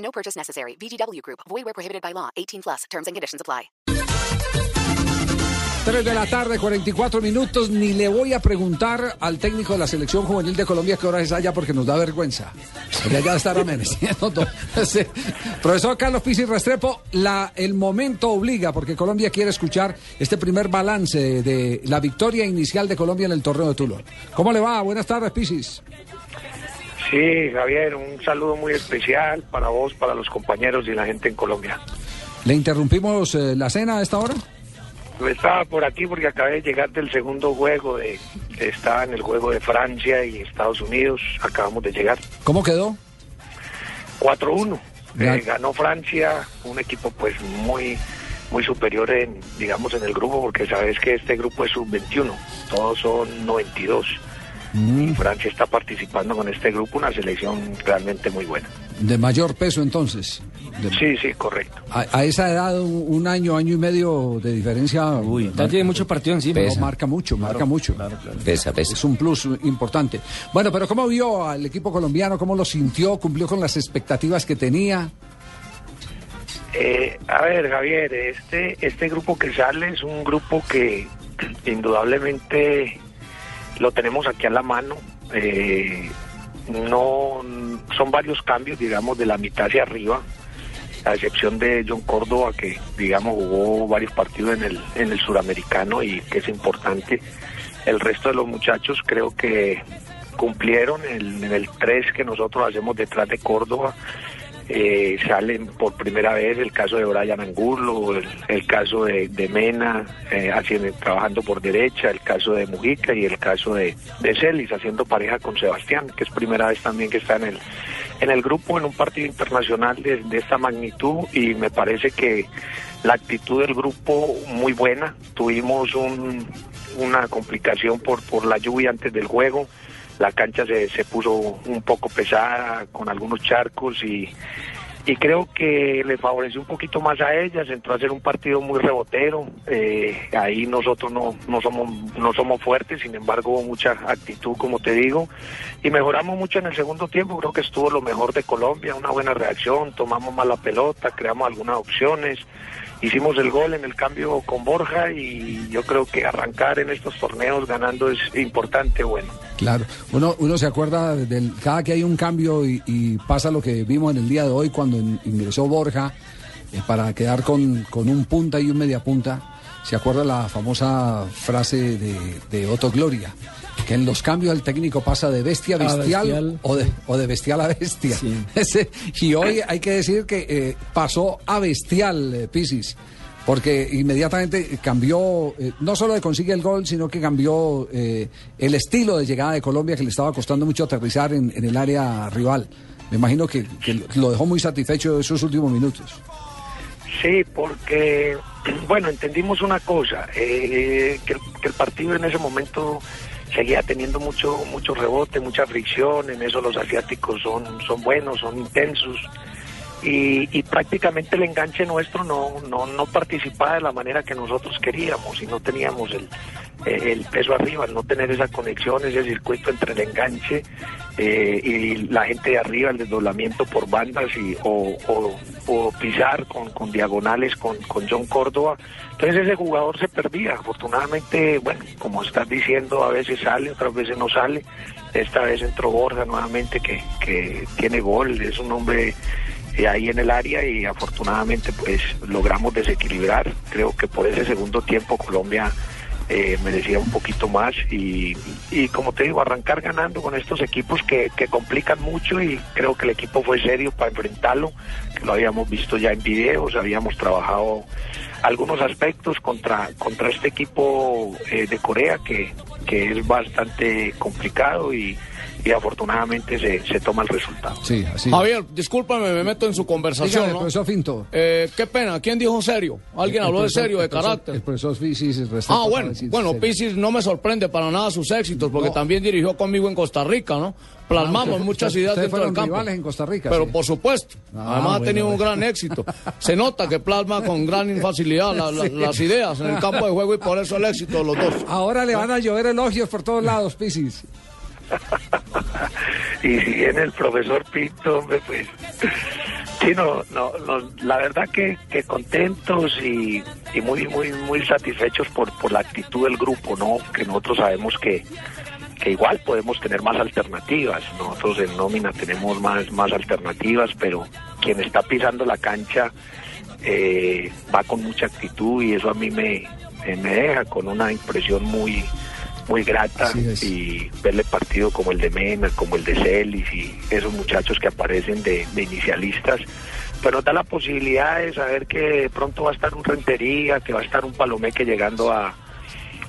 No purchase necessary. VGW Group. Void where prohibited by law. 18 plus. Terms and conditions apply. 3 de la tarde, 44 minutos. Ni le voy a preguntar al técnico de la selección juvenil de Colombia qué hora es allá porque nos da vergüenza. Porque ya estar amaneciendo. Sí. Profesor Carlos Pizzi Restrepo, la, el momento obliga porque Colombia quiere escuchar este primer balance de la victoria inicial de Colombia en el torneo de Tulo. ¿Cómo le va? Buenas tardes, Pisis. Sí, Javier, un saludo muy especial para vos, para los compañeros y la gente en Colombia. ¿Le interrumpimos eh, la cena a esta hora? Estaba por aquí porque acabé de llegar del segundo juego, de, estaba en el juego de Francia y Estados Unidos, acabamos de llegar. ¿Cómo quedó? 4-1, Ya. Eh, ganó Francia, un equipo pues muy muy superior en, digamos, en el grupo, porque sabes que este grupo es sub-21, todos son 92. Y Francia está participando con este grupo, una selección realmente muy buena. De mayor peso entonces. De- Sí, sí, correcto. A, a esa edad, un, un año, año y medio de diferencia. Uy, Ya tiene mucho partido encima. marca mucho, marca mucho. Pesa, pesa. Es un plus importante. Bueno, pero ¿cómo vio al equipo colombiano? ¿Cómo lo sintió? ¿Cumplió con las expectativas que tenía? Eh, a ver, Javier, este, este grupo que sale es un grupo que indudablemente lo tenemos aquí a la mano. Eh, no son varios cambios, digamos, de la mitad hacia arriba, a excepción de John Córdoba, que digamos jugó varios partidos en el, en el suramericano y que es importante. El resto de los muchachos creo que cumplieron en el 3 que nosotros hacemos detrás de Córdoba. Eh, salen por primera vez el caso de Brian Angulo, el, caso de, Mena eh, haciendo, trabajando por derecha, el caso de Mujica y el caso de, de Celis haciendo pareja con Sebastián, que es primera vez también que está en el, en el grupo en un partido internacional de, de esta magnitud y me parece que la actitud del grupo muy buena. Tuvimos un, una complicación por, por la lluvia antes del juego. La cancha se, se puso un poco pesada con algunos charcos y, y creo que le favoreció un poquito más a ellas, entró a ser un partido muy rebotero, eh, ahí nosotros no, no somos no somos fuertes, sin embargo hubo mucha actitud como te digo, y mejoramos mucho en el segundo tiempo, creo que estuvo lo mejor de Colombia, una buena reacción, tomamos más la pelota, creamos algunas opciones, hicimos el gol en el cambio con Borja y yo creo que arrancar en estos torneos ganando es importante, bueno. Claro, uno, uno se acuerda del cada que hay un cambio y, pasa lo que vimos en el día de hoy cuando in- ingresó Borja eh, para quedar con, con un punta y un media punta. Se acuerda la famosa frase de, de Otto Gloria, que en los cambios el técnico pasa de bestia a A bestial, bestial. O, de, o de bestial a bestia. Sí. Y hoy hay que decir que eh, pasó a bestial, eh, Pisis. Porque inmediatamente cambió, eh, no solo de consigue el gol, sino que cambió eh, el estilo de llegada de Colombia que le estaba costando mucho aterrizar en, en el área rival. Me imagino que, que lo dejó muy satisfecho esos últimos minutos. Sí, porque, bueno, entendimos una cosa, eh, que, el, partido en ese momento seguía teniendo mucho mucho rebote, mucha fricción, en eso los asiáticos son, son buenos, son intensos, y, y prácticamente el enganche nuestro no, no, no participaba de la manera que nosotros queríamos y no teníamos el, el peso arriba, al no tener esa conexión, ese circuito entre el enganche eh, y la gente de arriba, el desdoblamiento por bandas y, o, pisar con, diagonales con, John Córdoba. Entonces ese jugador se perdía. Afortunadamente, bueno, como estás diciendo, a veces sale, otras veces no sale. Esta vez entró Borja nuevamente, que, tiene gol, es un hombre ahí en el área y afortunadamente pues logramos desequilibrar. Creo que por ese segundo tiempo Colombia eh, merecía un poquito más y, como te digo, arrancar ganando con estos equipos que, que complican mucho y creo que el equipo fue serio para enfrentarlo, que lo habíamos visto ya en videos, habíamos trabajado algunos aspectos contra, contra este equipo eh, de Corea que, que es bastante complicado y, y afortunadamente se, se toma el resultado. Sí, así. Javier, discúlpame, me meto en su conversación, Dígame, ¿no? profesor Finto. Eh, qué pena, ¿quién dijo serio? ¿Alguien El habló de profesor- serio, de el profesor- carácter? El profesor Pisis Ah, bueno, bueno. Pisis no me sorprende para nada sus éxitos, porque No. también dirigió conmigo en Costa Rica, ¿no? Plasmamos usted- muchas usted- ideas dentro del fueron campo. rivales en Costa Rica, Pero sí. por supuesto, Ah, además ha bueno, tenido un gran éxito. Se nota que plasma con gran facilidad la- la- Sí. las ideas en el campo de juego y por eso el éxito de los dos. Ahora le van a llover elogios por todos lados, Pisis. y si viene el profesor Pinto, pues sí, no, no, no, la verdad que, que contentos y, y muy, muy, muy satisfechos por, por la actitud del grupo, ¿no? Que nosotros sabemos que, que igual podemos tener más alternativas. Nosotros en nómina tenemos más, más alternativas, pero quien está pisando la cancha eh, va con mucha actitud y eso a mí me, me deja con una impresión muy muy grata y verle partido como el de Mena, como el de Celis y esos muchachos que aparecen de, de inicialistas, pero nos da la posibilidad de saber que pronto va a estar un Rentería, que va a estar un Palomeque llegando a,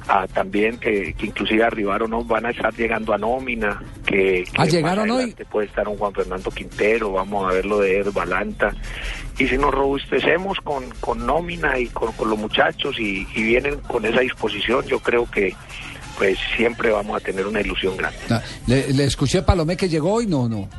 a también, que, que inclusive arribaron, ¿no? van a estar llegando a nómina, que, que Ah, más ¿llegaron hoy? puede estar un Juan Fernando Quintero, vamos a ver lo de Ed Balanta, y si nos robustecemos con, con nómina y con, con los muchachos y, y vienen con esa disposición, yo creo que pues siempre vamos a tener una ilusión grande. Ah, Le, le escuché Palomé que llegó hoy, no, no.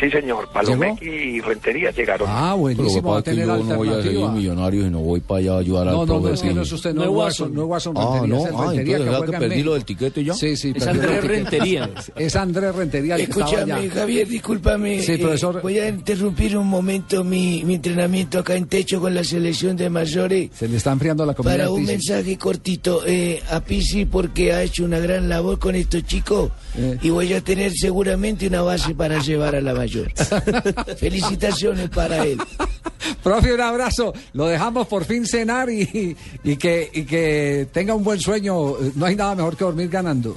Sí, señor, Palomeque y Rentería llegaron. Ah, buenísimo, va a tener alternativa. millonario y no voy para allá a ayudar No, al no, no, es que no es usted, no, No es Watson, no es Watson Ah, Rentería, no, es el ah, Rentería entonces, que ¿verdad juega que perdí lo del tiquete ya? Sí, sí, Es Andrés. Rentería. Es Andrés Rentería el que Escúchame, allá. Javier, discúlpame. Sí, eh, profesor. voy a interrumpir un momento mi, mi entrenamiento acá en techo con la selección de mayores Se le está enfriando la comida. para un mensaje cortito eh, a Pisi porque ha hecho una gran labor con estos chicos Eh. y voy a tener seguramente una base para llevar a la mayor. Felicitaciones para él. Profe, un abrazo. Lo dejamos por fin cenar y, y, que, y que tenga un buen sueño. No hay nada mejor que dormir ganando.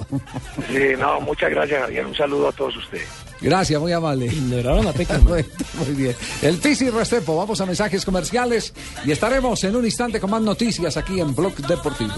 Sí, no, muchas gracias, Javier. Un saludo a todos ustedes. Gracias, muy amable. Ignoraron a Peckerman. Bueno, Muy bien. El Pisi Restrepo, vamos a mensajes comerciales y estaremos en un instante con más noticias aquí en Blog Deportivo.